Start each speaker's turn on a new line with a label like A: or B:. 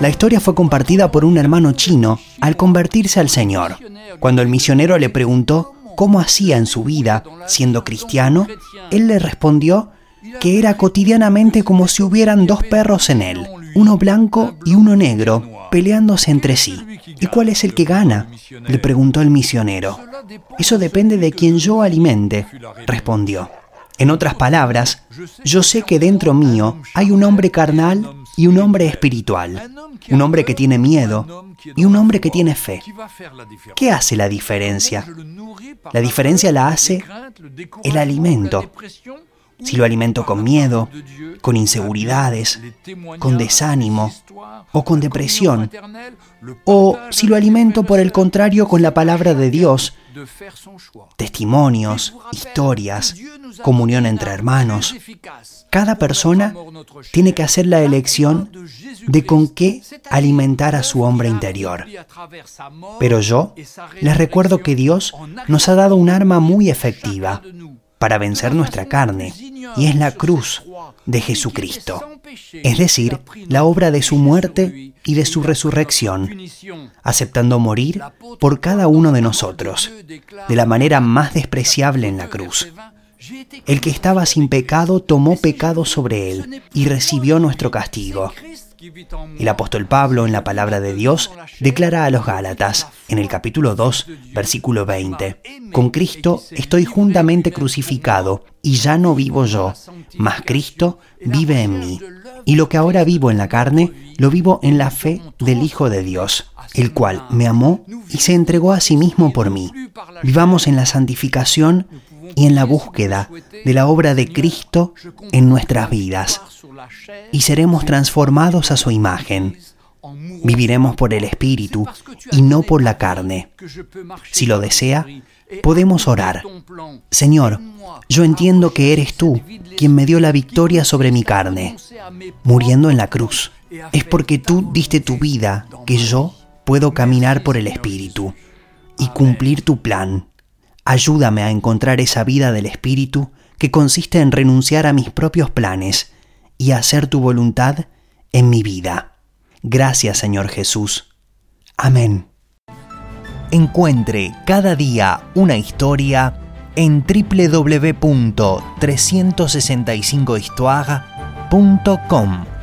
A: La historia fue compartida por un hermano chino al convertirse al Señor. Cuando el misionero le preguntó cómo hacía en su vida siendo cristiano, él le respondió que era cotidianamente como si hubieran dos perros en él, uno blanco y uno negro, peleándose entre sí. ¿Y cuál es el que gana? le preguntó el misionero. Eso depende de quien yo alimente, respondió. En otras palabras, yo sé que dentro mío hay un hombre carnal y un hombre espiritual, un hombre que tiene miedo y un hombre que tiene fe. ¿Qué hace la diferencia? La diferencia la hace el alimento. Si lo alimento con miedo, con inseguridades, con desánimo o con depresión, o si lo alimento por el contrario con la palabra de Dios, testimonios, historias, comunión entre hermanos. Cada persona tiene que hacer la elección de con qué alimentar a su hombre interior. Pero yo les recuerdo que Dios nos ha dado un arma muy efectiva para vencer nuestra carne, y es la cruz de Jesucristo, es decir, la obra de su muerte y de su resurrección, aceptando morir por cada uno de nosotros, de la manera más despreciable en la cruz. El que estaba sin pecado tomó pecado sobre él y recibió nuestro castigo. El apóstol Pablo en la palabra de Dios declara a los Gálatas, en el capítulo 2, versículo 20, Con Cristo estoy juntamente crucificado, y ya no vivo yo, mas Cristo vive en mí. Y lo que ahora vivo en la carne, lo vivo en la fe del Hijo de Dios, el cual me amó y se entregó a sí mismo por mí. Vivamos en la santificación y en la búsqueda de la obra de Cristo en nuestras vidas y seremos transformados a su imagen. Viviremos por el Espíritu y no por la carne. Si lo desea, podemos orar. Señor, yo entiendo que eres tú quien me dio la victoria sobre mi carne, muriendo en la cruz. Es porque tú diste tu vida que yo puedo caminar por el Espíritu y cumplir tu plan. Ayúdame a encontrar esa vida del Espíritu que consiste en renunciar a mis propios planes y hacer tu voluntad en mi vida. Gracias Señor Jesús. Amén. Encuentre cada día una historia en www.365histoire.com.